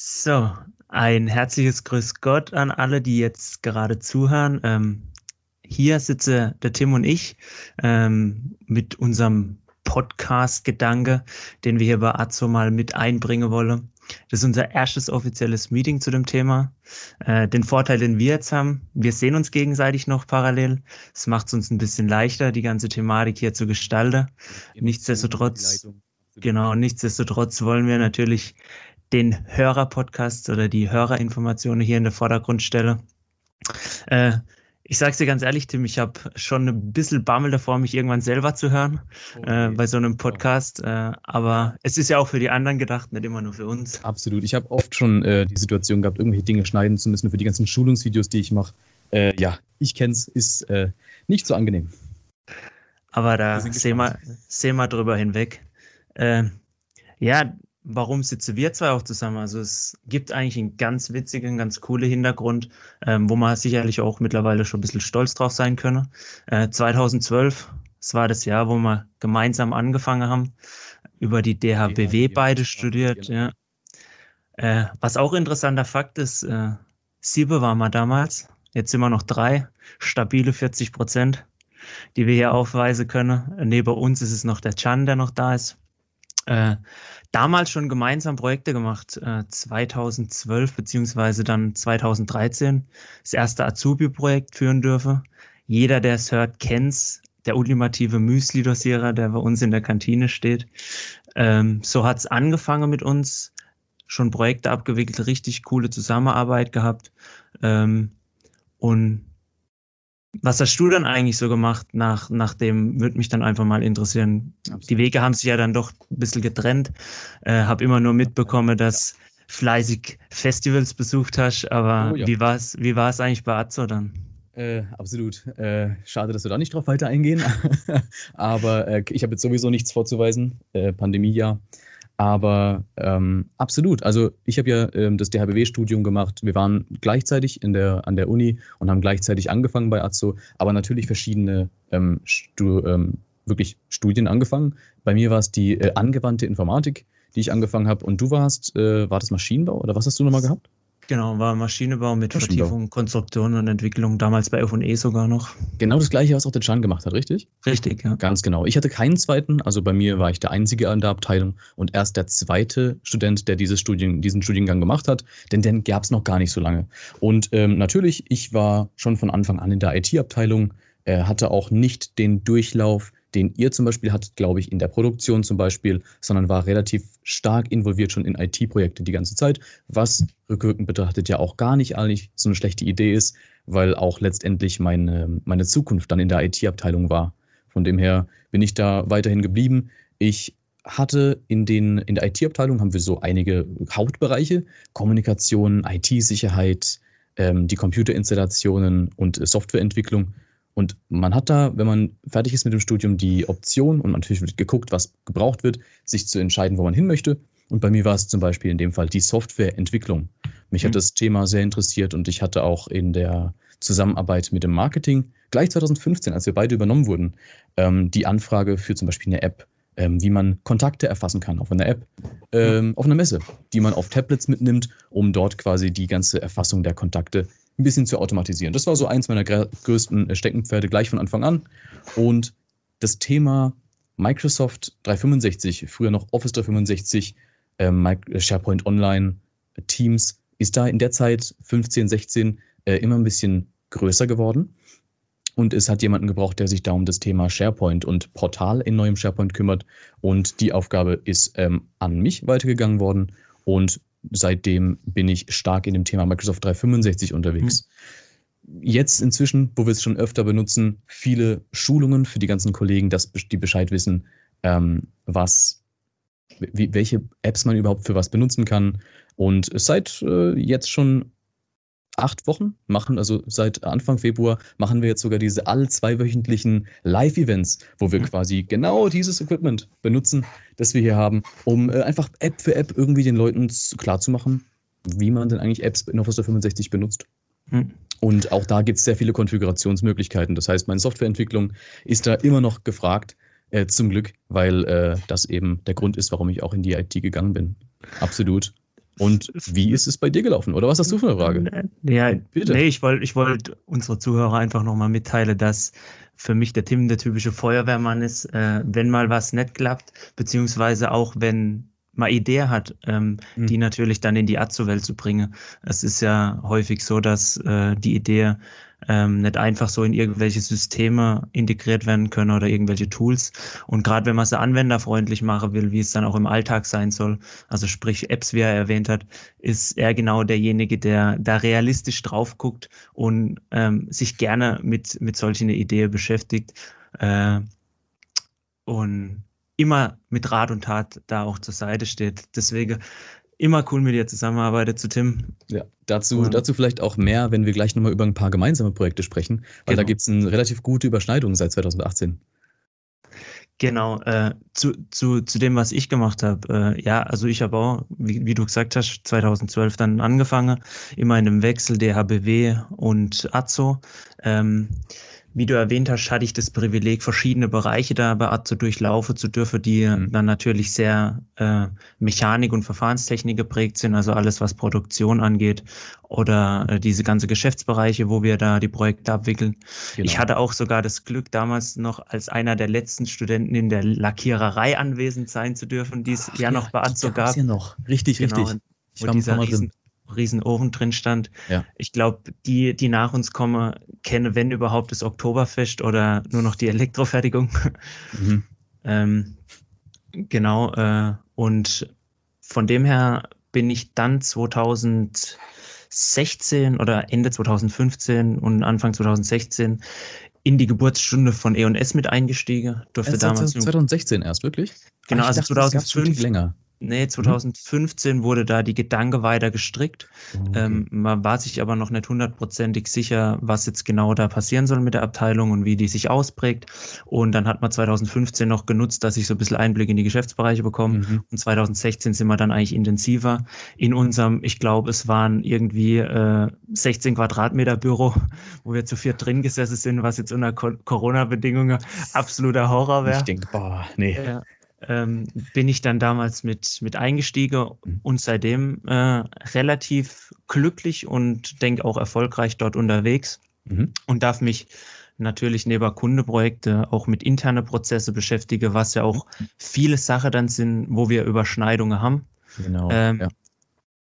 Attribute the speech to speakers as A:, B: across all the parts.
A: So, ein herzliches Grüß Gott an alle, die jetzt gerade zuhören. Ähm, hier sitze der Tim und ich ähm, mit unserem Podcast-Gedanke, den wir hier bei Azo mal mit einbringen wollen. Das ist unser erstes offizielles Meeting zu dem Thema. Äh, den Vorteil, den wir jetzt haben, wir sehen uns gegenseitig noch parallel. Es macht es uns ein bisschen leichter, die ganze Thematik hier zu gestalten. Nichtsdestotrotz, genau, nichtsdestotrotz wollen wir natürlich den Hörerpodcast oder die Hörerinformationen hier in den Vordergrund stellen. Äh, ich sag's dir ganz ehrlich, Tim, ich habe schon ein bisschen Bammel davor, mich irgendwann selber zu hören okay. äh, bei so einem Podcast. Äh, aber es ist ja auch für die anderen gedacht, nicht immer nur für uns.
B: Absolut. Ich habe oft schon äh, die Situation gehabt, irgendwelche Dinge schneiden zu müssen für die ganzen Schulungsvideos, die ich mache. Äh, ja, ich kenn's, ist äh, nicht so angenehm.
A: Aber da sehen wir, sehen wir drüber hinweg. Äh, ja, warum sitzen wir zwei auch zusammen? Also es gibt eigentlich einen ganz witzigen, ganz coolen Hintergrund, ähm, wo man sicherlich auch mittlerweile schon ein bisschen stolz drauf sein könne. Äh, 2012, das war das Jahr, wo wir gemeinsam angefangen haben, über die DHBW beide studiert. Ja. Äh, was auch interessanter Fakt ist, äh, sieben waren wir damals, jetzt sind wir noch drei, stabile 40 Prozent, die wir hier aufweisen können. Neben uns ist es noch der Chan, der noch da ist. Äh, damals schon gemeinsam Projekte gemacht, äh, 2012 beziehungsweise dann 2013 das erste Azubi-Projekt führen dürfe. Jeder, der es hört, kennt's. Der ultimative Müsli-Dosierer, der bei uns in der Kantine steht. Ähm, so hat's angefangen mit uns, schon Projekte abgewickelt, richtig coole Zusammenarbeit gehabt. Ähm, und was hast du dann eigentlich so gemacht nach, nach dem, würde mich dann einfach mal interessieren. Absolut. Die Wege haben sich ja dann doch ein bisschen getrennt. Äh, habe immer nur mitbekommen, dass fleißig Festivals besucht hast, aber oh, ja. wie war es wie war's eigentlich bei Azo dann?
B: Äh, absolut. Äh, schade, dass wir da nicht drauf weiter eingehen. aber äh, ich habe jetzt sowieso nichts vorzuweisen. Äh, Pandemiejahr. Aber ähm, absolut. Also ich habe ja ähm, das DHBW-Studium gemacht. Wir waren gleichzeitig in der, an der Uni und haben gleichzeitig angefangen bei AZO, aber natürlich verschiedene ähm, Stu ähm, wirklich Studien angefangen. Bei mir war es die äh, angewandte Informatik, die ich angefangen habe. Und du warst, äh, war das Maschinenbau oder was hast du nochmal gehabt?
A: Genau, war Maschinenbau mit Maschinenbau. Vertiefung, Konstruktion und Entwicklung, damals bei F&E sogar noch.
B: Genau das gleiche, was auch der Chan gemacht hat, richtig?
A: Richtig, ja.
B: Ganz genau. Ich hatte keinen zweiten, also bei mir war ich der Einzige an der Abteilung und erst der zweite Student, der dieses Studien, diesen Studiengang gemacht hat, denn den gab es noch gar nicht so lange. Und ähm, natürlich, ich war schon von Anfang an in der IT-Abteilung, äh, hatte auch nicht den Durchlauf, den ihr zum Beispiel hattet, glaube ich, in der Produktion zum Beispiel, sondern war relativ stark involviert schon in IT-Projekte die ganze Zeit, was rückwirkend betrachtet ja auch gar nicht eigentlich so eine schlechte Idee ist, weil auch letztendlich meine, meine Zukunft dann in der IT-Abteilung war. Von dem her bin ich da weiterhin geblieben. Ich hatte in, den, in der IT-Abteilung haben wir so einige Hauptbereiche, Kommunikation, IT-Sicherheit, ähm, die Computerinstallationen und Softwareentwicklung. Und man hat da, wenn man fertig ist mit dem Studium, die Option und natürlich wird geguckt, was gebraucht wird, sich zu entscheiden, wo man hin möchte. Und bei mir war es zum Beispiel in dem Fall die Softwareentwicklung. Mich mhm. hat das Thema sehr interessiert und ich hatte auch in der Zusammenarbeit mit dem Marketing gleich 2015, als wir beide übernommen wurden, ähm, die Anfrage für zum Beispiel eine App, ähm, wie man Kontakte erfassen kann auf einer App, ähm, auf einer Messe, die man auf Tablets mitnimmt, um dort quasi die ganze Erfassung der Kontakte ein bisschen zu automatisieren. Das war so eins meiner größten äh, Steckenpferde gleich von Anfang an. Und das Thema Microsoft 365, früher noch Office 365, äh, SharePoint Online, Teams, ist da in der Zeit 15, 16 äh, immer ein bisschen größer geworden. Und es hat jemanden gebraucht, der sich da um das Thema SharePoint und Portal in neuem SharePoint kümmert. Und die Aufgabe ist ähm, an mich weitergegangen worden. Und seitdem bin ich stark in dem Thema Microsoft 365 unterwegs. Mhm. Jetzt inzwischen, wo wir es schon öfter benutzen, viele Schulungen für die ganzen Kollegen, dass die Bescheid wissen, ähm, was, wie, welche Apps man überhaupt für was benutzen kann. Und seit äh, jetzt schon acht Wochen machen, also seit Anfang Februar, machen wir jetzt sogar diese all zweiwöchentlichen Live-Events, wo wir mhm. quasi genau dieses Equipment benutzen, das wir hier haben, um äh, einfach App für App irgendwie den Leuten klarzumachen, wie man denn eigentlich Apps in Office 365 benutzt. Mhm. Und auch da gibt es sehr viele Konfigurationsmöglichkeiten. Das heißt, meine Softwareentwicklung ist da immer noch gefragt, äh, zum Glück, weil äh, das eben der Grund ist, warum ich auch in die IT gegangen bin. Absolut. Und wie ist es bei dir gelaufen? Oder was hast du für eine Frage?
A: Ja, Bitte. nee, ich wollte ich wollt unsere Zuhörer einfach nochmal mitteilen, dass für mich der Tim der typische Feuerwehrmann ist, äh, wenn mal was nicht klappt, beziehungsweise auch wenn man Idee hat, ähm, mhm. die natürlich dann in die Azo-Welt zu bringen. Es ist ja häufig so, dass äh, die Idee ähm, nicht einfach so in irgendwelche Systeme integriert werden können oder irgendwelche Tools. Und gerade wenn man sie anwenderfreundlich machen will, wie es dann auch im Alltag sein soll, also sprich Apps, wie er erwähnt hat, ist er genau derjenige, der da realistisch drauf guckt und ähm, sich gerne mit, mit solchen Ideen beschäftigt. Äh, und immer mit Rat und Tat da auch zur Seite steht. Deswegen immer cool mit dir zusammenarbeitet zu Tim.
B: Ja, dazu, dazu vielleicht auch mehr, wenn wir gleich nochmal über ein paar gemeinsame Projekte sprechen, weil genau. da gibt es eine relativ gute Überschneidung seit 2018.
A: Genau, äh, zu, zu, zu dem, was ich gemacht habe. Äh, ja, also ich habe auch, wie, wie, du gesagt hast, 2012 dann angefangen, immer in dem Wechsel DHBW und AZO. Ähm, wie du erwähnt hast, hatte ich das Privileg, verschiedene Bereiche da bei Art zu durchlaufen zu dürfen, die mhm. dann natürlich sehr äh, Mechanik und Verfahrenstechnik geprägt sind, also alles, was Produktion angeht oder äh, diese ganze Geschäftsbereiche, wo wir da die Projekte abwickeln. Genau. Ich hatte auch sogar das Glück, damals noch als einer der letzten Studenten in der Lackiererei anwesend sein zu dürfen, die es ja, noch bei Atzo gab.
B: Ja noch. Richtig, genau, richtig.
A: Ich war dieser riesen, riesen Ofen drin stand. Ja. Ich glaube, die, die nach uns kommen, kennen, wenn überhaupt, das Oktoberfest oder nur noch die Elektrofertigung. Mhm. ähm, genau. Äh, und von dem her bin ich dann 2016 oder Ende 2015 und Anfang 2016 in die Geburtsstunde von E&S mit eingestiegen.
B: Durfte erst damals 2016 erst, wirklich?
A: Genau, also dachte, 2005.
B: länger.
A: Nee, 2015 mhm. wurde da die Gedanke weiter gestrickt. Okay. Ähm, man war sich aber noch nicht hundertprozentig sicher, was jetzt genau da passieren soll mit der Abteilung und wie die sich ausprägt. Und dann hat man 2015 noch genutzt, dass ich so ein bisschen Einblick in die Geschäftsbereiche bekomme. Mhm. Und 2016 sind wir dann eigentlich intensiver in unserem, ich glaube, es waren irgendwie äh, 16 Quadratmeter Büro, wo wir zu viert drin gesessen sind, was jetzt unter Corona-Bedingungen absoluter Horror wäre.
B: Ich denke, boah, nee.
A: Ja ähm, bin ich dann damals mit, mit eingestiegen mhm. und seitdem äh, relativ glücklich und denke auch erfolgreich dort unterwegs mhm. und darf mich natürlich neben Kundeprojekte auch mit interne Prozesse beschäftigen, was ja auch viele Sachen dann sind, wo wir Überschneidungen haben.
B: Genau. Ähm, ja.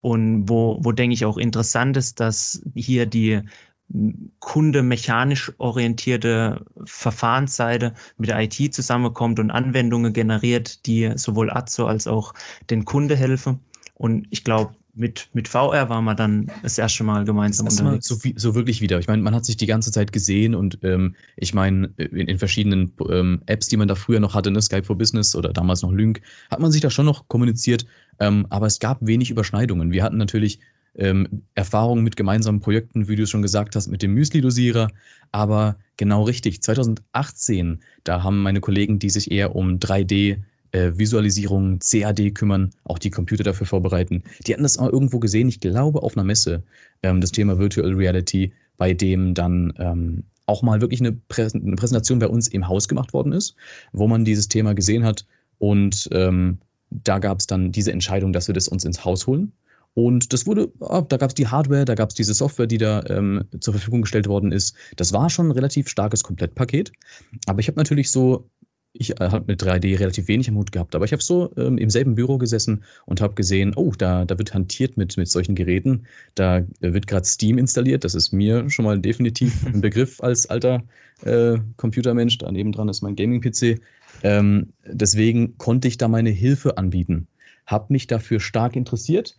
A: Und wo, wo denke ich auch interessant ist, dass hier die Kunde mechanisch orientierte Verfahrensseite mit der IT zusammenkommt und Anwendungen generiert, die sowohl Azo als auch den Kunde helfen. Und ich glaube, mit, mit VR waren wir dann das erste Mal gemeinsam
B: das unterwegs. So, so, wirklich wieder. Ich meine, man hat sich die ganze Zeit gesehen und ähm, ich meine, in, in, verschiedenen ähm, Apps, die man da früher noch hatte, ne, Skype for Business oder damals noch Lync, hat man sich da schon noch kommuniziert, ähm, aber es gab wenig Überschneidungen. Wir hatten natürlich ähm, Erfahrungen mit gemeinsamen Projekten, wie du schon gesagt hast, mit dem Müsli-Dosierer. Aber genau richtig, 2018, da haben meine Kollegen, die sich eher um 3D äh, Visualisierung, CAD kümmern, auch die Computer dafür vorbereiten. Die hatten das auch irgendwo gesehen, ich glaube auf einer Messe, ähm, das Thema Virtual Reality, bei dem dann ähm, auch mal wirklich eine, Prä eine, Präsentation bei uns im Haus gemacht worden ist, wo man dieses Thema gesehen hat. Und ähm, da gab es dann diese Entscheidung, dass wir das uns ins Haus holen. Und das wurde, ah, da gab es die Hardware, da gab es diese Software, die da ähm, zur Verfügung gestellt worden ist. Das war schon ein relativ starkes Komplettpaket. Aber ich habe natürlich so, ich äh, habe mit 3D relativ wenig am Hut gehabt, aber ich habe so ähm, im selben Büro gesessen und habe gesehen, oh, da, da wird hantiert mit, mit solchen Geräten. Da wird gerade Steam installiert. Das ist mir schon mal definitiv ein Begriff als alter äh, Computermensch. Da nebendran ist mein Gaming-PC. Ähm, deswegen konnte ich da meine Hilfe anbieten. Habe mich dafür stark interessiert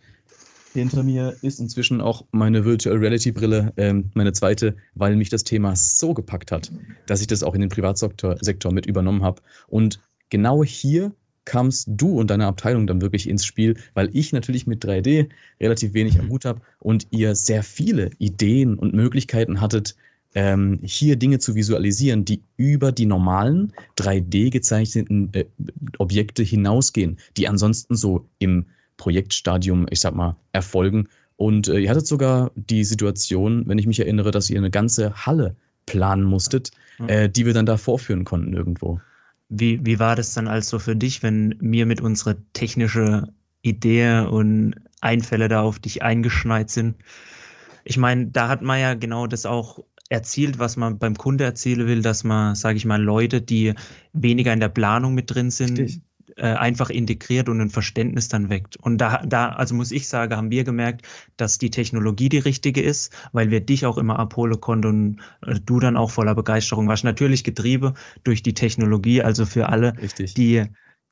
B: hinter mir ist inzwischen auch meine Virtual Reality Brille, ähm, meine zweite, weil mich das Thema so gepackt hat, dass ich das auch in den Privatsektor Sektor mit übernommen habe. Und genau hier kamst du und deine Abteilung dann wirklich ins Spiel, weil ich natürlich mit 3D relativ wenig am Hut habe und ihr sehr viele Ideen und Möglichkeiten hattet, ähm, hier Dinge zu visualisieren, die über die normalen 3D gezeichneten äh, Objekte hinausgehen, die ansonsten so im Projektstadium, ich sag mal, erfolgen. Und äh, ihr hattet sogar die Situation, wenn ich mich erinnere, dass ihr eine ganze Halle planen musstet, mhm. äh, die wir dann da vorführen konnten irgendwo.
A: Wie, wie war das dann also für dich, wenn wir mit unserer technischen Ideen und Einfälle da auf dich eingeschneit sind. Ich meine, da hat man ja genau das auch erzielt, was man beim Kunde erzielen will, dass man, sage ich mal, Leute, die weniger in der Planung mit drin sind, Richtig äh, einfach integriert und ein Verständnis dann weckt. Und da, da, also muss ich sagen, haben wir gemerkt, dass die Technologie die richtige ist, weil wir dich auch immer abholen konnten und äh, du dann auch voller Begeisterung warst. Natürlich getrieben durch die Technologie, also für alle, Richtig. die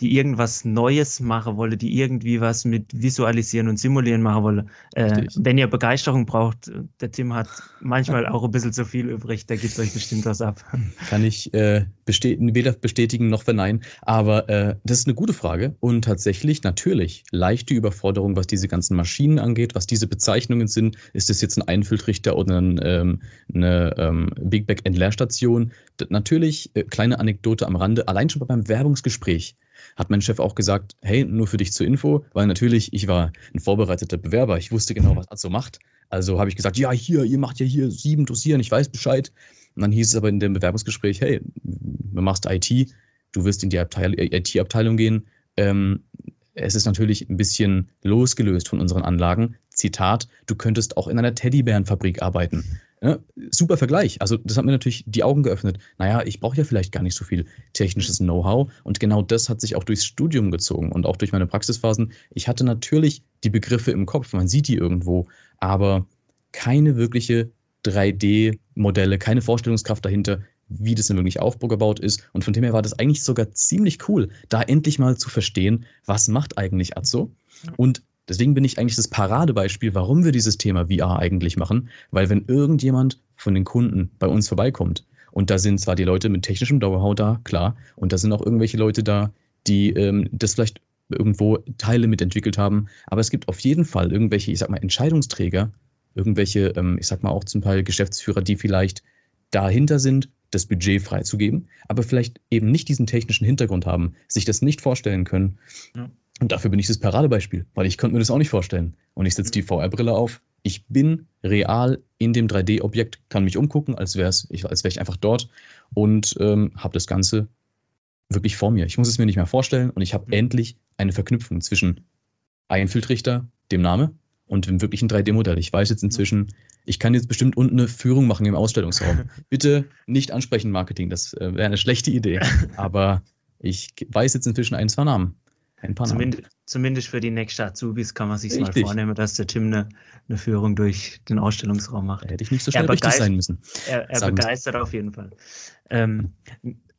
A: die irgendwas Neues machen wolle, die irgendwie was mit Visualisieren und Simulieren machen wolle. Äh, wenn ihr Begeisterung braucht, der Tim hat manchmal auch ein bisschen zu viel übrig, der gibt euch bestimmt was ab.
B: Kann ich äh, bestätigen, weder bestätigen noch verneinen, aber äh, das ist eine gute Frage und tatsächlich natürlich leichte Überforderung, was diese ganzen Maschinen angeht, was diese Bezeichnungen sind. Ist das jetzt ein Einfülltrichter oder ein, ähm, eine ähm, Big Back Entleerstation? Natürlich, äh, kleine Anekdote am Rande, allein schon beim Werbungsgespräch hat mein Chef auch gesagt, hey, nur für dich zur Info, weil natürlich, ich war ein vorbereiteter Bewerber, ich wusste genau, was Azo macht. Also habe ich gesagt, ja, hier, ihr macht ja hier sieben Dosieren, ich weiß Bescheid. Und dann hieß es aber in dem Bewerbungsgespräch, hey, du machst IT, du wirst in die IT-Abteilung gehen. Ähm, es ist natürlich ein bisschen losgelöst von unseren Anlagen. Zitat, du könntest auch in einer Teddybärenfabrik arbeiten. Ja, super Vergleich. Also das hat mir natürlich die Augen geöffnet. Naja, ich brauche ja vielleicht gar nicht so viel technisches Know-how. Und genau das hat sich auch durchs Studium gezogen und auch durch meine Praxisphasen. Ich hatte natürlich die Begriffe im Kopf, man sieht die irgendwo, aber keine wirkliche 3D-Modelle, keine Vorstellungskraft dahinter, wie das denn wirklich aufgebaut ist. Und von dem her war das eigentlich sogar ziemlich cool, da endlich mal zu verstehen, was macht eigentlich Azzo. Und Deswegen bin ich eigentlich das Paradebeispiel, warum wir dieses Thema VR eigentlich machen, weil wenn irgendjemand von den Kunden bei uns vorbeikommt und da sind zwar die Leute mit technischem Know-how da, klar, und da sind auch irgendwelche Leute da, die ähm, das vielleicht irgendwo Teile mitentwickelt haben, aber es gibt auf jeden Fall irgendwelche, ich sag mal, Entscheidungsträger, irgendwelche, ähm, ich sag mal auch zum Teil Geschäftsführer, die vielleicht dahinter sind, das Budget freizugeben, aber vielleicht eben nicht diesen technischen Hintergrund haben, sich das nicht vorstellen können. Ja. Und dafür bin ich das Paradebeispiel, weil ich konnte mir das auch nicht vorstellen. Und ich setze die VR-Brille auf. Ich bin real in dem 3D-Objekt, kann mich umgucken, als wäre ich, als wär ich einfach dort und ähm, habe das Ganze wirklich vor mir. Ich muss es mir nicht mehr vorstellen und ich habe mhm. endlich eine Verknüpfung zwischen Einfiltrichter, dem Name, und dem wirklichen 3D-Modell. Ich weiß jetzt inzwischen, ich kann jetzt bestimmt unten eine Führung machen im Ausstellungsraum. Bitte nicht ansprechen, Marketing, das äh, wäre eine schlechte Idee. Aber ich weiß jetzt inzwischen ein, zwei Namen.
A: Ein paar zumindest, zumindest für die nächste Azubis kann man sich mal vornehmen, dass der Tim eine, eine Führung durch den Ausstellungsraum macht.
B: hätte ich nicht so schnell richtig sein müssen.
A: Er, er begeistert auf jeden Fall. Ähm,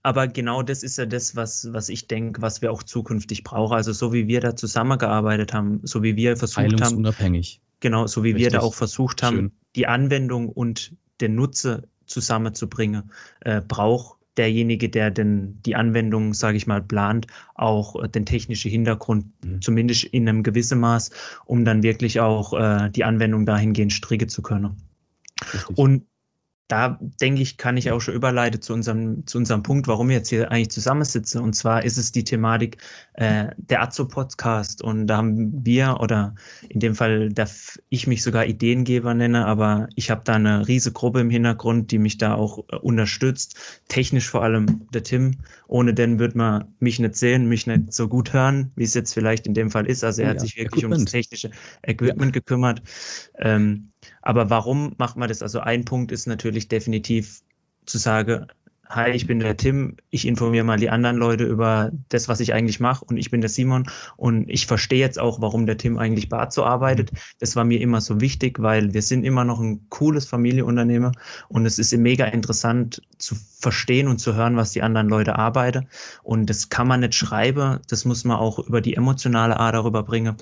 A: aber genau das ist ja das, was, was ich denke, was wir auch zukünftig brauchen. Also so wie wir da zusammengearbeitet haben, so wie wir versucht haben.
B: unabhängig.
A: Genau, so wie Richtig. wir da auch versucht haben, Schön. die Anwendung und den Nutzer zusammenzubringen, äh, braucht derjenige, der denn die Anwendung, sage ich mal, plant, auch äh, den technischen Hintergrund, mhm. zumindest in einem gewissen Maß, um dann wirklich auch äh, die Anwendung dahingehend stricken zu können. Richtig. Und da denke ich, kann ich auch schon überleiten zu unserem, zu unserem Punkt, warum wir jetzt hier eigentlich zusammensitzen. Und zwar ist es die Thematik äh, der Azo-Podcast. Und da haben wir, oder in dem Fall darf ich mich sogar Ideengeber nenne, aber ich habe da eine riesige Gruppe im Hintergrund, die mich da auch äh, unterstützt. Technisch vor allem der Tim. Ohne den würde man mich nicht sehen, mich nicht so gut hören, wie es jetzt vielleicht in dem Fall ist. Also er ja, hat sich wirklich Equipment. um das technische Equipment ja. gekümmert. Ähm, aber warum macht man das? Also ein Punkt ist natürlich definitiv zu sagen, hi, ich bin der Tim, ich informiere mal die anderen Leute über das, was ich eigentlich mache und ich bin der Simon und ich verstehe jetzt auch, warum der Tim eigentlich bei Azo arbeitet. Das war mir immer so wichtig, weil wir sind immer noch ein cooles Familienunternehmen und es ist mega interessant zu verstehen und zu hören, was die anderen Leute arbeiten und das kann man nicht schreiben, das muss man auch über die emotionale Art darüber bringen.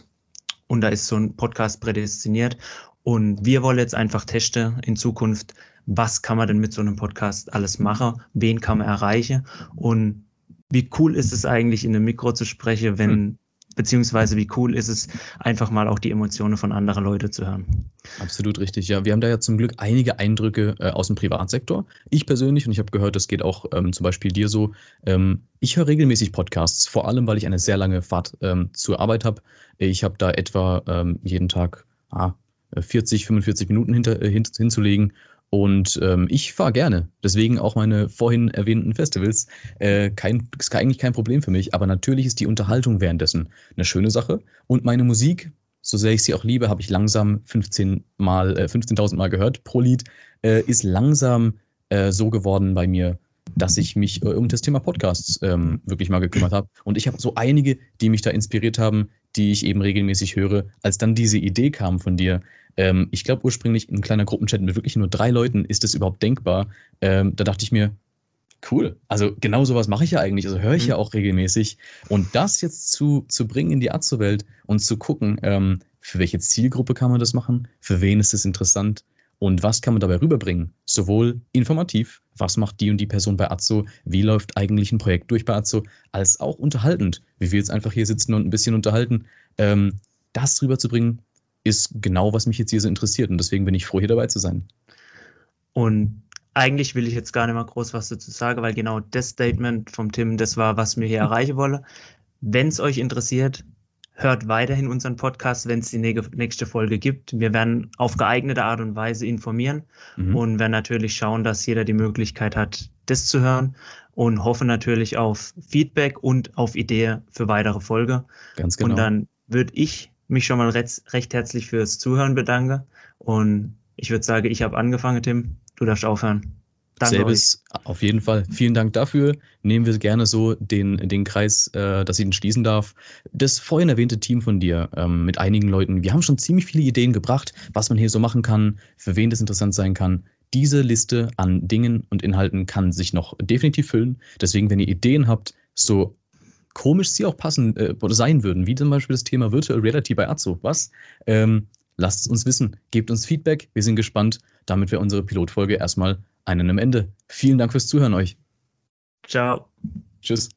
A: Und da ist so ein Podcast prädestiniert. Und wir wollen jetzt einfach testen in Zukunft, was kann man denn mit so einem Podcast alles machen, wen kann man erreichen und wie cool ist es eigentlich in einem Mikro zu sprechen, wenn, mhm. beziehungsweise wie cool ist es einfach mal auch die Emotionen von anderen Leuten zu hören.
B: Absolut richtig, ja. Wir haben da ja zum Glück einige Eindrücke äh, aus dem Privatsektor. Ich persönlich, und ich habe gehört, das geht auch ähm, zum Beispiel dir so, ähm, ich höre regelmäßig Podcasts, vor allem, weil ich eine sehr lange Fahrt ähm, zur Arbeit habe. Ich habe da etwa ähm, jeden Tag ah, 40, 45 Minuten hinter, äh, hin, hinzulegen. Und ähm, ich fahre gerne. Deswegen auch meine vorhin erwähnten Festivals. Äh, kein, ist eigentlich kein Problem für mich. Aber natürlich ist die Unterhaltung währenddessen eine schöne Sache. Und meine Musik, so sehr ich sie auch liebe, habe ich langsam 15 Mal, äh, 15.000 Mal gehört pro Lied, äh, ist langsam äh, so geworden bei mir, dass ich mich äh, um das Thema Podcasts ähm, wirklich mal gekümmert habe. Und ich habe so einige, die mich da inspiriert haben, die ich eben regelmäßig höre. Als dann diese Idee kam von dir, ähm, ich glaube ursprünglich in ein kleiner Gruppenchat mit wirklich nur drei Leuten, ist das überhaupt denkbar? Ähm, da dachte ich mir, cool. Also genau sowas mache ich ja eigentlich. Also höre ich mhm. ja auch regelmäßig. Und das jetzt zu, zu bringen in die Azo-Welt und zu gucken, ähm, für welche Zielgruppe kann man das machen? Für wen ist es interessant? Und was kann man dabei rüberbringen? Sowohl informativ, was macht die und die Person bei Azo, wie läuft eigentlich ein Projekt durch bei Azo, als auch unterhaltend, wie wir jetzt einfach hier sitzen und ein bisschen unterhalten. Ähm, das rüberzubringen, ist genau, was mich jetzt hier so interessiert. Und deswegen bin ich froh, hier dabei zu sein.
A: Und eigentlich will ich jetzt gar nicht mal groß was dazu sagen, weil genau das Statement vom Tim, das war, was mir hier erreichen wolle. Wenn es euch interessiert, hört weiterhin unseren Podcast, wenn es die nächste Folge gibt. Wir werden auf geeignete Art und Weise informieren mhm. und werden natürlich schauen, dass jeder die Möglichkeit hat, das zu hören und hoffe natürlich auf Feedback und auf Ideen für weitere Folge.
B: Ganz genau.
A: Und dann würde ich mich schon mal recht, recht herzlich fürs Zuhören bedanken und ich würde sagen, ich habe angefangen, Tim. Du darfst aufhören.
B: Danke Selbes, euch. auf jeden Fall. Vielen Dank dafür. Nehmen wir gerne so den, den Kreis, äh, dass ich ihn schließen darf. Das vorhin erwähnte Team von dir ähm, mit einigen Leuten, wir haben schon ziemlich viele Ideen gebracht, was man hier so machen kann, für wen das interessant sein kann. Diese Liste an Dingen und Inhalten kann sich noch definitiv füllen. Deswegen, wenn ihr Ideen habt, so komisch sie auch passen äh, oder sein würden, wie zum Beispiel das Thema Virtual Reality bei Azo, was? Ähm, lasst es uns wissen, gebt uns Feedback, wir sind gespannt. Damit wäre unsere Pilotfolge erstmal einen am Ende. Vielen Dank fürs Zuhören euch.
A: Ciao.
B: Tschüss.